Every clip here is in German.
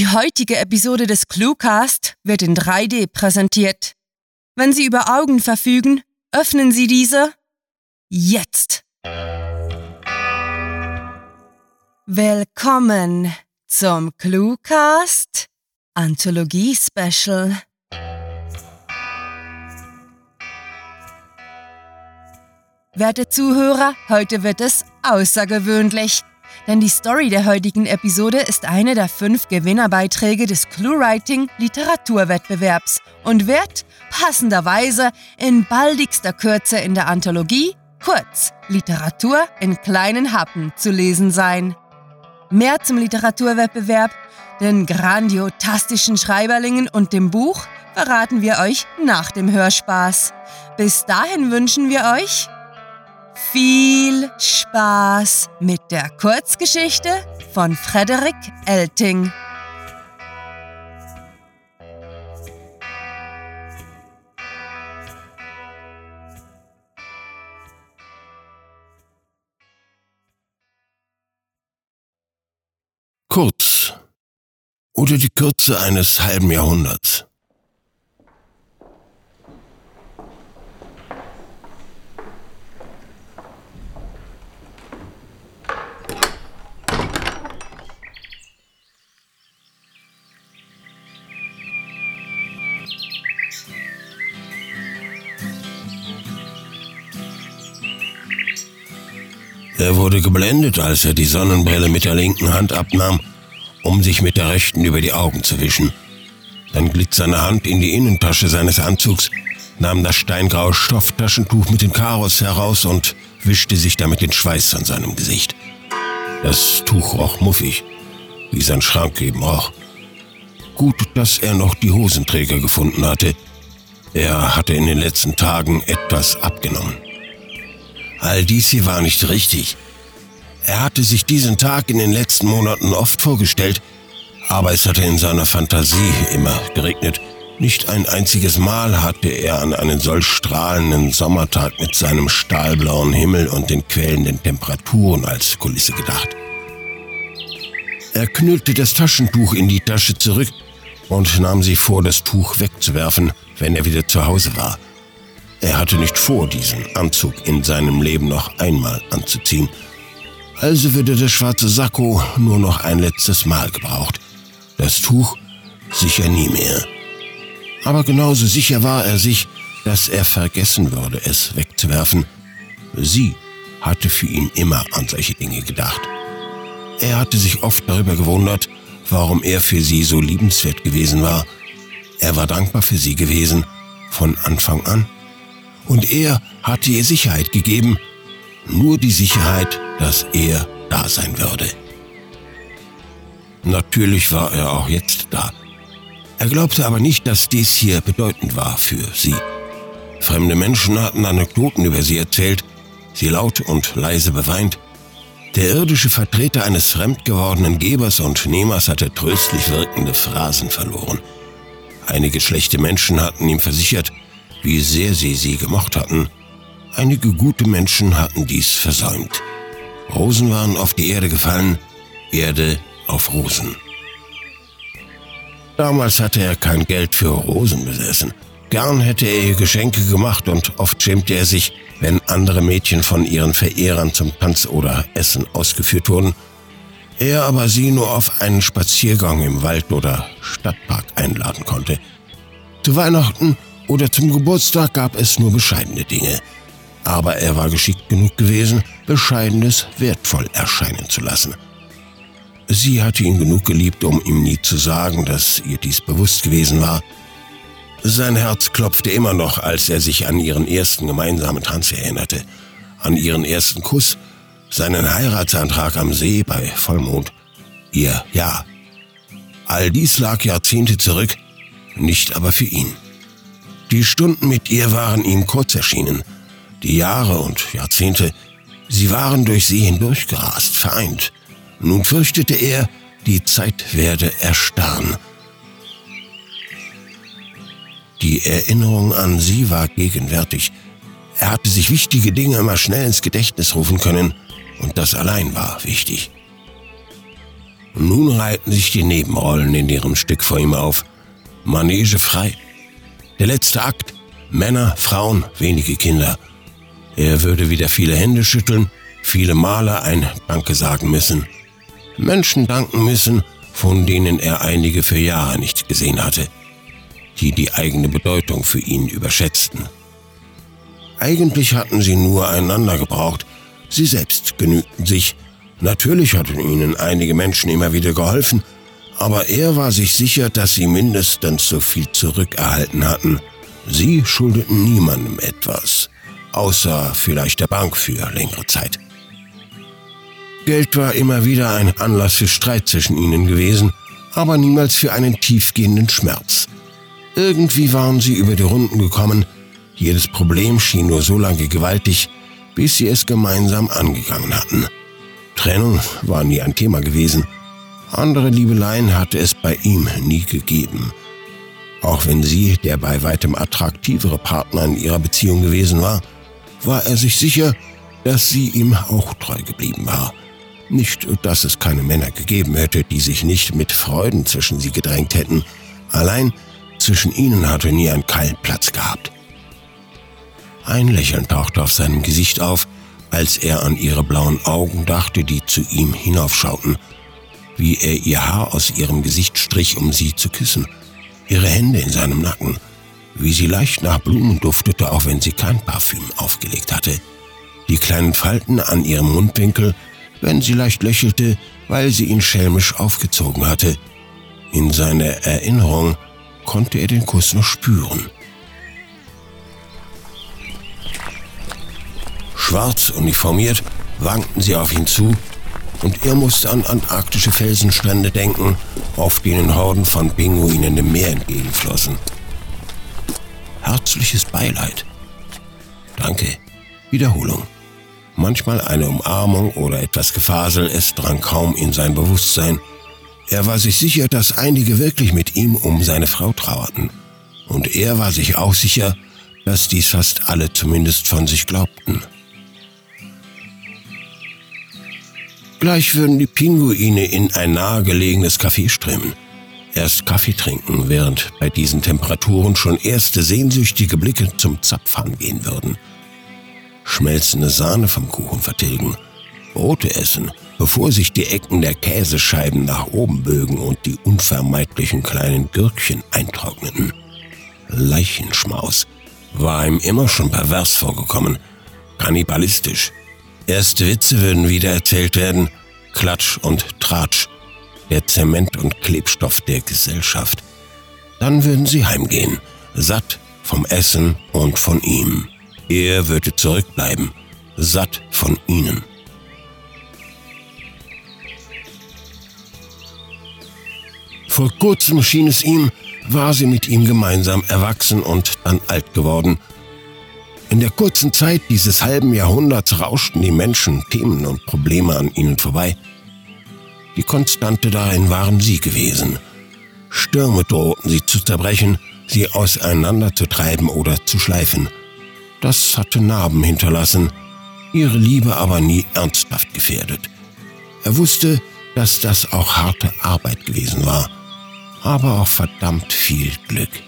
Die heutige Episode des Cluecast wird in 3D präsentiert. Wenn Sie über Augen verfügen, öffnen Sie diese jetzt. Willkommen zum Cluecast Anthologie Special. Werte Zuhörer, heute wird es außergewöhnlich. Denn die Story der heutigen Episode ist eine der fünf Gewinnerbeiträge des ClueWriting Literaturwettbewerbs und wird passenderweise in baldigster Kürze in der Anthologie Kurz Literatur in kleinen Happen zu lesen sein. Mehr zum Literaturwettbewerb, den grandiotastischen Schreiberlingen und dem Buch verraten wir euch nach dem Hörspaß. Bis dahin wünschen wir euch viel Spaß mit der Kurzgeschichte von Frederik Elting. Kurz oder die Kürze eines halben Jahrhunderts. Wurde geblendet, als er die Sonnenbrille mit der linken Hand abnahm, um sich mit der rechten über die Augen zu wischen. Dann glitt seine Hand in die Innentasche seines Anzugs, nahm das steingraue Stofftaschentuch mit den Karos heraus und wischte sich damit den Schweiß von seinem Gesicht. Das Tuch roch muffig, wie sein Schrank eben roch. Gut, dass er noch die Hosenträger gefunden hatte. Er hatte in den letzten Tagen etwas abgenommen. All dies hier war nicht richtig. Er hatte sich diesen Tag in den letzten Monaten oft vorgestellt, aber es hatte in seiner Fantasie immer geregnet. Nicht ein einziges Mal hatte er an einen solch strahlenden Sommertag mit seinem stahlblauen Himmel und den quälenden Temperaturen als Kulisse gedacht. Er knüllte das Taschentuch in die Tasche zurück und nahm sich vor, das Tuch wegzuwerfen, wenn er wieder zu Hause war. Er hatte nicht vor, diesen Anzug in seinem Leben noch einmal anzuziehen. Also würde der schwarze Sakko nur noch ein letztes Mal gebraucht. Das Tuch sicher nie mehr. Aber genauso sicher war er sich, dass er vergessen würde, es wegzuwerfen. Sie hatte für ihn immer an solche Dinge gedacht. Er hatte sich oft darüber gewundert, warum er für sie so liebenswert gewesen war. Er war dankbar für sie gewesen, von Anfang an und er hatte ihr Sicherheit gegeben, nur die Sicherheit, dass er da sein würde. Natürlich war er auch jetzt da. Er glaubte aber nicht, dass dies hier bedeutend war für sie. Fremde Menschen hatten Anekdoten über sie erzählt, sie laut und leise beweint. Der irdische Vertreter eines fremd gewordenen Gebers und Nehmers hatte tröstlich wirkende Phrasen verloren. Einige schlechte Menschen hatten ihm versichert, wie sehr sie sie gemocht hatten. Einige gute Menschen hatten dies versäumt. Rosen waren auf die Erde gefallen, Erde auf Rosen. Damals hatte er kein Geld für Rosen besessen. Gern hätte er ihr Geschenke gemacht und oft schämte er sich, wenn andere Mädchen von ihren Verehrern zum Tanz oder Essen ausgeführt wurden. Er aber sie nur auf einen Spaziergang im Wald oder Stadtpark einladen konnte. Zu Weihnachten oder zum Geburtstag gab es nur bescheidene Dinge. Aber er war geschickt genug gewesen, Bescheidenes wertvoll erscheinen zu lassen. Sie hatte ihn genug geliebt, um ihm nie zu sagen, dass ihr dies bewusst gewesen war. Sein Herz klopfte immer noch, als er sich an ihren ersten gemeinsamen Tanz erinnerte, an ihren ersten Kuss, seinen Heiratsantrag am See bei Vollmond, ihr Ja. All dies lag Jahrzehnte zurück, nicht aber für ihn. Die Stunden mit ihr waren ihm kurz erschienen. Die Jahre und Jahrzehnte, sie waren durch sie hindurchgerast, vereint. Nun fürchtete er, die Zeit werde erstarren. Die Erinnerung an sie war gegenwärtig. Er hatte sich wichtige Dinge immer schnell ins Gedächtnis rufen können, und das allein war wichtig. Nun reihten sich die Nebenrollen in ihrem Stück vor ihm auf. Manege frei. Der letzte Akt. Männer, Frauen, wenige Kinder. Er würde wieder viele Hände schütteln, viele Male ein Danke sagen müssen. Menschen danken müssen, von denen er einige für Jahre nicht gesehen hatte, die die eigene Bedeutung für ihn überschätzten. Eigentlich hatten sie nur einander gebraucht, sie selbst genügten sich, Natürlich hatten ihnen einige Menschen immer wieder geholfen, aber er war sich sicher, dass sie mindestens so viel zurückerhalten hatten. Sie schuldeten niemandem etwas, außer vielleicht der Bank für längere Zeit. Geld war immer wieder ein Anlass für Streit zwischen ihnen gewesen, aber niemals für einen tiefgehenden Schmerz. Irgendwie waren sie über die Runden gekommen, jedes Problem schien nur so lange gewaltig, bis sie es gemeinsam angegangen hatten. Trennung war nie ein Thema gewesen. Andere Liebeleien hatte es bei ihm nie gegeben. Auch wenn sie der bei weitem attraktivere Partner in ihrer Beziehung gewesen war, war er sich sicher, dass sie ihm auch treu geblieben war. Nicht, dass es keine Männer gegeben hätte, die sich nicht mit Freuden zwischen sie gedrängt hätten. Allein zwischen ihnen hatte nie ein Keil Platz gehabt. Ein Lächeln tauchte auf seinem Gesicht auf, als er an ihre blauen Augen dachte, die zu ihm hinaufschauten, wie er ihr Haar aus ihrem Gesicht strich, um sie zu küssen, ihre Hände in seinem Nacken, wie sie leicht nach Blumen duftete, auch wenn sie kein Parfüm aufgelegt hatte, die kleinen Falten an ihrem Mundwinkel, wenn sie leicht lächelte, weil sie ihn schelmisch aufgezogen hatte. In seiner Erinnerung konnte er den Kuss noch spüren. Schwarz uniformiert wankten sie auf ihn zu, und er musste an antarktische Felsenstrände denken, auf denen Horden von Pinguinen dem Meer entgegenflossen. Herzliches Beileid. Danke. Wiederholung. Manchmal eine Umarmung oder etwas Gefasel, es drang kaum in sein Bewusstsein. Er war sich sicher, dass einige wirklich mit ihm um seine Frau trauerten. Und er war sich auch sicher, dass dies fast alle zumindest von sich glaubten. Gleich würden die Pinguine in ein nahegelegenes Café strömen. Erst Kaffee trinken, während bei diesen Temperaturen schon erste sehnsüchtige Blicke zum Zapfhahn gehen würden. Schmelzende Sahne vom Kuchen vertilgen. Brote essen, bevor sich die Ecken der Käsescheiben nach oben bögen und die unvermeidlichen kleinen Gürkchen eintrockneten. Leichenschmaus war ihm immer schon pervers vorgekommen, kannibalistisch, Erste Witze würden wieder erzählt werden. Klatsch und Tratsch. Der Zement und Klebstoff der Gesellschaft. Dann würden sie heimgehen. Satt vom Essen und von ihm. Er würde zurückbleiben. Satt von ihnen. Vor kurzem schien es ihm, war sie mit ihm gemeinsam erwachsen und dann alt geworden in der kurzen Zeit dieses halben Jahrhunderts rauschten die Menschen, Themen und Probleme an ihnen vorbei. Die Konstante darin waren sie gewesen. Stürme drohten sie zu zerbrechen, sie auseinanderzutreiben oder zu schleifen. Das hatte Narben hinterlassen, ihre Liebe aber nie ernsthaft gefährdet. Er wusste, dass das auch harte Arbeit gewesen war, aber auch verdammt viel Glück.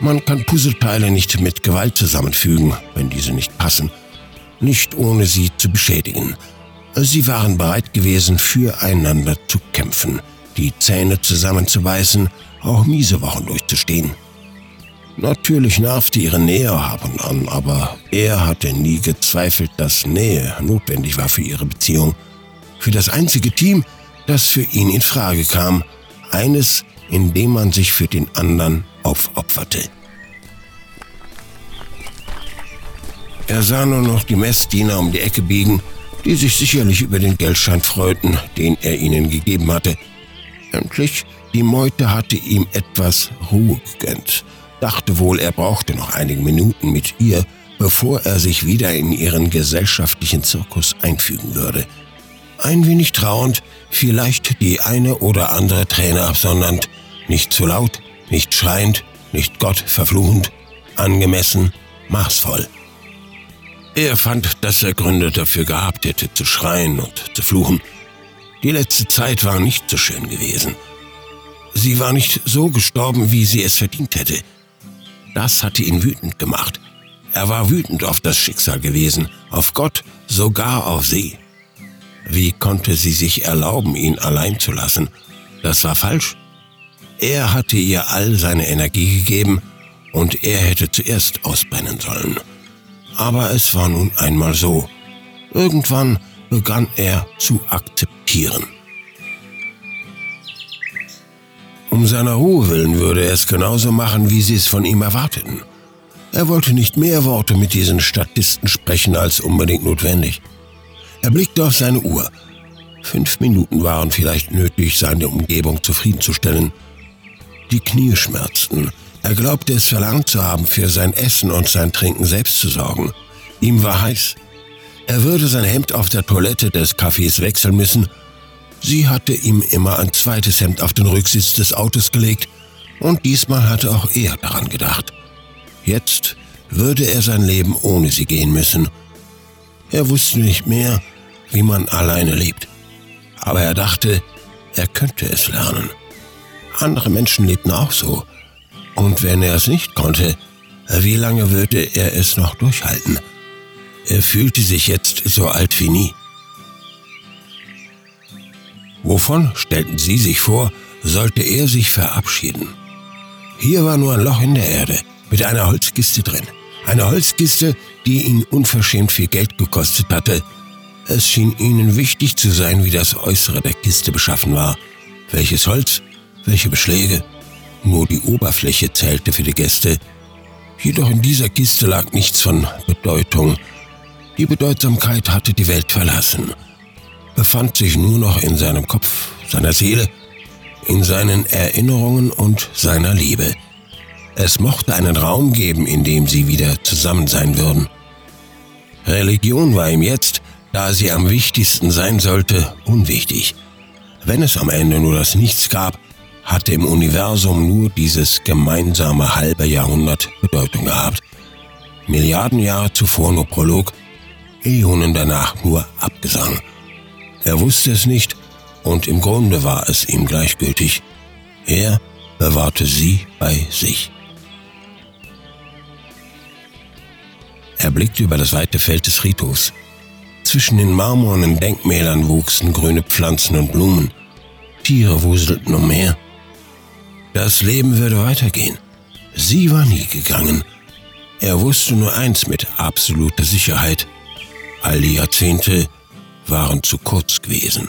Man kann Puzzleteile nicht mit Gewalt zusammenfügen, wenn diese nicht passen, nicht ohne sie zu beschädigen. Sie waren bereit gewesen, füreinander zu kämpfen, die Zähne zusammenzubeißen, auch miese Wochen durchzustehen. Natürlich nervte ihre Nähe ab und an, aber er hatte nie gezweifelt, dass Nähe notwendig war für ihre Beziehung. Für das einzige Team, das für ihn in Frage kam, eines, in dem man sich für den anderen aufopferte. Er sah nur noch die Messdiener um die Ecke biegen, die sich sicherlich über den Geldschein freuten, den er ihnen gegeben hatte. Endlich, die Meute hatte ihm etwas Ruhe gegönnt, dachte wohl, er brauchte noch einige Minuten mit ihr, bevor er sich wieder in ihren gesellschaftlichen Zirkus einfügen würde. Ein wenig trauernd, vielleicht die eine oder andere Träne absondernd, nicht zu laut, nicht schreiend, nicht Gott verfluchend, angemessen, maßvoll. Er fand, dass er Gründe dafür gehabt hätte, zu schreien und zu fluchen. Die letzte Zeit war nicht so schön gewesen. Sie war nicht so gestorben, wie sie es verdient hätte. Das hatte ihn wütend gemacht. Er war wütend auf das Schicksal gewesen, auf Gott, sogar auf sie. Wie konnte sie sich erlauben, ihn allein zu lassen? Das war falsch. Er hatte ihr all seine Energie gegeben und er hätte zuerst ausbrennen sollen. Aber es war nun einmal so. Irgendwann begann er zu akzeptieren. Um seiner Ruhe willen würde er es genauso machen, wie sie es von ihm erwarteten. Er wollte nicht mehr Worte mit diesen Statisten sprechen als unbedingt notwendig. Er blickte auf seine Uhr. Fünf Minuten waren vielleicht nötig, seine Umgebung zufriedenzustellen. Die Knie schmerzten. Er glaubte es verlangt zu haben, für sein Essen und sein Trinken selbst zu sorgen. Ihm war heiß. Er würde sein Hemd auf der Toilette des Cafés wechseln müssen. Sie hatte ihm immer ein zweites Hemd auf den Rücksitz des Autos gelegt und diesmal hatte auch er daran gedacht. Jetzt würde er sein Leben ohne sie gehen müssen. Er wusste nicht mehr, wie man alleine lebt. Aber er dachte, er könnte es lernen. Andere Menschen lebten auch so. Und wenn er es nicht konnte, wie lange würde er es noch durchhalten? Er fühlte sich jetzt so alt wie nie. Wovon, stellten Sie sich vor, sollte er sich verabschieden? Hier war nur ein Loch in der Erde mit einer Holzkiste drin. Eine Holzkiste, die ihn unverschämt viel Geld gekostet hatte. Es schien ihnen wichtig zu sein, wie das Äußere der Kiste beschaffen war. Welches Holz, welche Beschläge. Nur die Oberfläche zählte für die Gäste. Jedoch in dieser Kiste lag nichts von Bedeutung. Die Bedeutsamkeit hatte die Welt verlassen, befand sich nur noch in seinem Kopf, seiner Seele, in seinen Erinnerungen und seiner Liebe. Es mochte einen Raum geben, in dem sie wieder zusammen sein würden. Religion war ihm jetzt, da sie am wichtigsten sein sollte, unwichtig. Wenn es am Ende nur das Nichts gab, hatte im Universum nur dieses gemeinsame halbe Jahrhundert Bedeutung gehabt. Milliarden Jahre zuvor nur Prolog, Äonen danach nur Abgesang. Er wusste es nicht und im Grunde war es ihm gleichgültig. Er bewahrte sie bei sich. Er blickte über das weite Feld des Friedhofs. Zwischen den marmornen Denkmälern wuchsen grüne Pflanzen und Blumen. Tiere wuselten umher. Das Leben würde weitergehen. Sie war nie gegangen. Er wusste nur eins mit absoluter Sicherheit. All die Jahrzehnte waren zu kurz gewesen.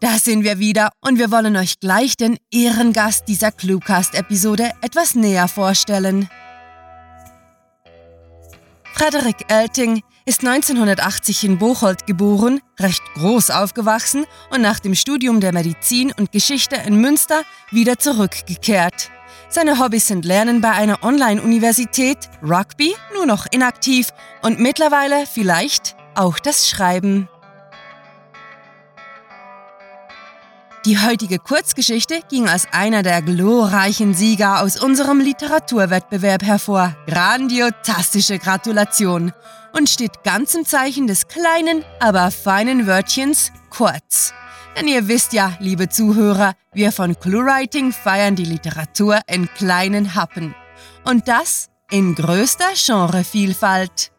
Da sind wir wieder und wir wollen euch gleich den Ehrengast dieser Cluecast-Episode etwas näher vorstellen. Frederik Elting ist 1980 in Bocholt geboren, recht groß aufgewachsen und nach dem Studium der Medizin und Geschichte in Münster wieder zurückgekehrt. Seine Hobbys sind Lernen bei einer Online-Universität, Rugby, nur noch inaktiv und mittlerweile vielleicht auch das Schreiben. Die heutige Kurzgeschichte ging als einer der glorreichen Sieger aus unserem Literaturwettbewerb hervor. Grandiotastische Gratulation und steht ganz im Zeichen des kleinen, aber feinen Wörtchens kurz. Denn ihr wisst ja, liebe Zuhörer, wir von ClueWriting feiern die Literatur in kleinen Happen. Und das in größter Genrevielfalt.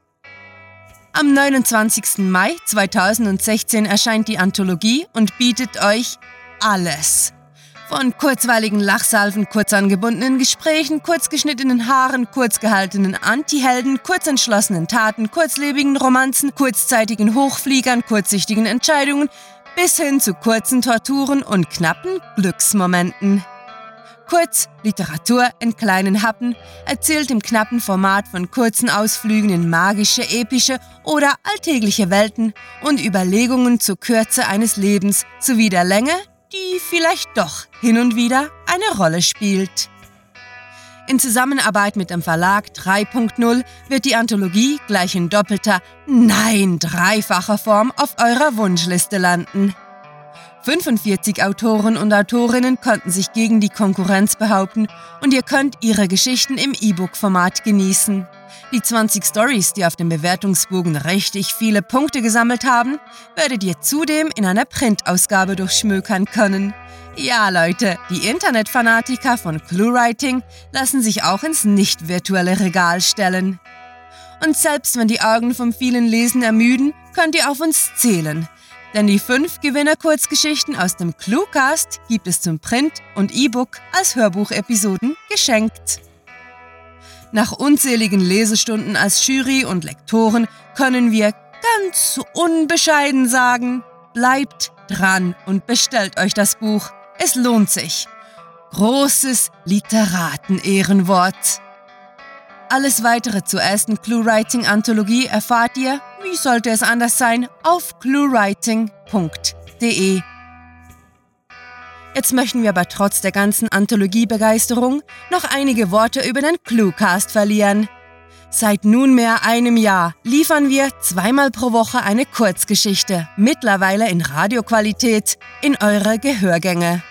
Am 29. Mai 2016 erscheint die Anthologie und bietet euch alles. Von kurzweiligen Lachsalven, kurz angebundenen Gesprächen, kurzgeschnittenen Haaren, kurzgehaltenen Antihelden, kurzentschlossenen Taten, kurzlebigen Romanzen, kurzzeitigen Hochfliegern, kurzsichtigen Entscheidungen bis hin zu kurzen Torturen und knappen Glücksmomenten. Kurz, Literatur in kleinen Happen, erzählt im knappen Format von kurzen Ausflügen in magische, epische oder alltägliche Welten und Überlegungen zur Kürze eines Lebens sowie der Länge, die vielleicht doch hin und wieder eine Rolle spielt. In Zusammenarbeit mit dem Verlag 3.0 wird die Anthologie gleich in doppelter, nein, dreifacher Form auf eurer Wunschliste landen. 45 Autoren und Autorinnen konnten sich gegen die Konkurrenz behaupten und ihr könnt ihre Geschichten im E-Book-Format genießen. Die 20 Stories, die auf dem Bewertungsbogen richtig viele Punkte gesammelt haben, werdet ihr zudem in einer Printausgabe durchschmökern können. Ja, Leute, die Internetfanatiker von ClueWriting lassen sich auch ins nicht virtuelle Regal stellen. Und selbst wenn die Augen vom vielen Lesen ermüden, könnt ihr auf uns zählen. Denn die fünf Gewinner-Kurzgeschichten aus dem Cluecast gibt es zum Print und E-Book als Hörbuchepisoden geschenkt. Nach unzähligen Lesestunden als Jury und Lektoren können wir ganz unbescheiden sagen, bleibt dran und bestellt euch das Buch. Es lohnt sich. Großes Literaten-Ehrenwort. Alles weitere zur ersten Clue-Writing-Anthologie erfahrt ihr, wie sollte es anders sein, auf cluewriting.de. Jetzt möchten wir aber trotz der ganzen Anthologiebegeisterung noch einige Worte über den Cluecast verlieren. Seit nunmehr einem Jahr liefern wir zweimal pro Woche eine Kurzgeschichte, mittlerweile in Radioqualität, in eure Gehörgänge.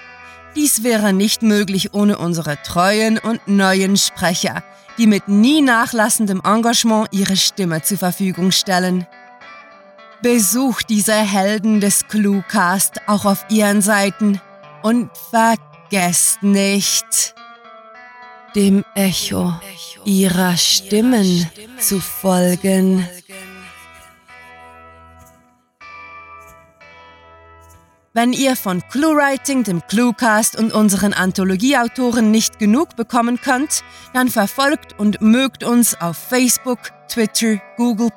Dies wäre nicht möglich ohne unsere treuen und neuen Sprecher, die mit nie nachlassendem Engagement ihre Stimme zur Verfügung stellen. Besucht diese Helden des Cluecast auch auf ihren Seiten und vergesst nicht, dem Echo ihrer Stimmen zu folgen. Wenn ihr von ClueWriting, dem ClueCast und unseren Anthologieautoren nicht genug bekommen könnt, dann verfolgt und mögt uns auf Facebook, Twitter, Google+,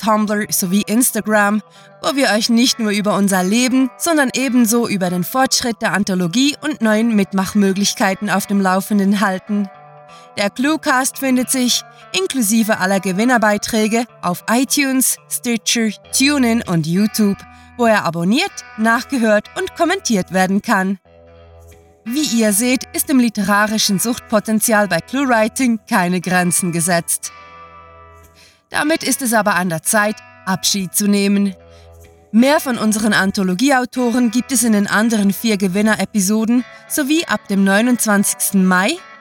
Tumblr sowie Instagram, wo wir euch nicht nur über unser Leben, sondern ebenso über den Fortschritt der Anthologie und neuen Mitmachmöglichkeiten auf dem Laufenden halten. Der Cluecast findet sich, inklusive aller Gewinnerbeiträge, auf iTunes, Stitcher, TuneIn und YouTube wo er abonniert, nachgehört und kommentiert werden kann. Wie ihr seht, ist dem literarischen Suchtpotenzial bei ClueWriting keine Grenzen gesetzt. Damit ist es aber an der Zeit, Abschied zu nehmen. Mehr von unseren Anthologieautoren gibt es in den anderen vier Gewinner-Episoden sowie ab dem 29. Mai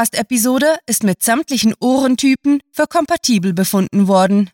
Podcast-Episode ist mit sämtlichen Ohrentypen für kompatibel befunden worden.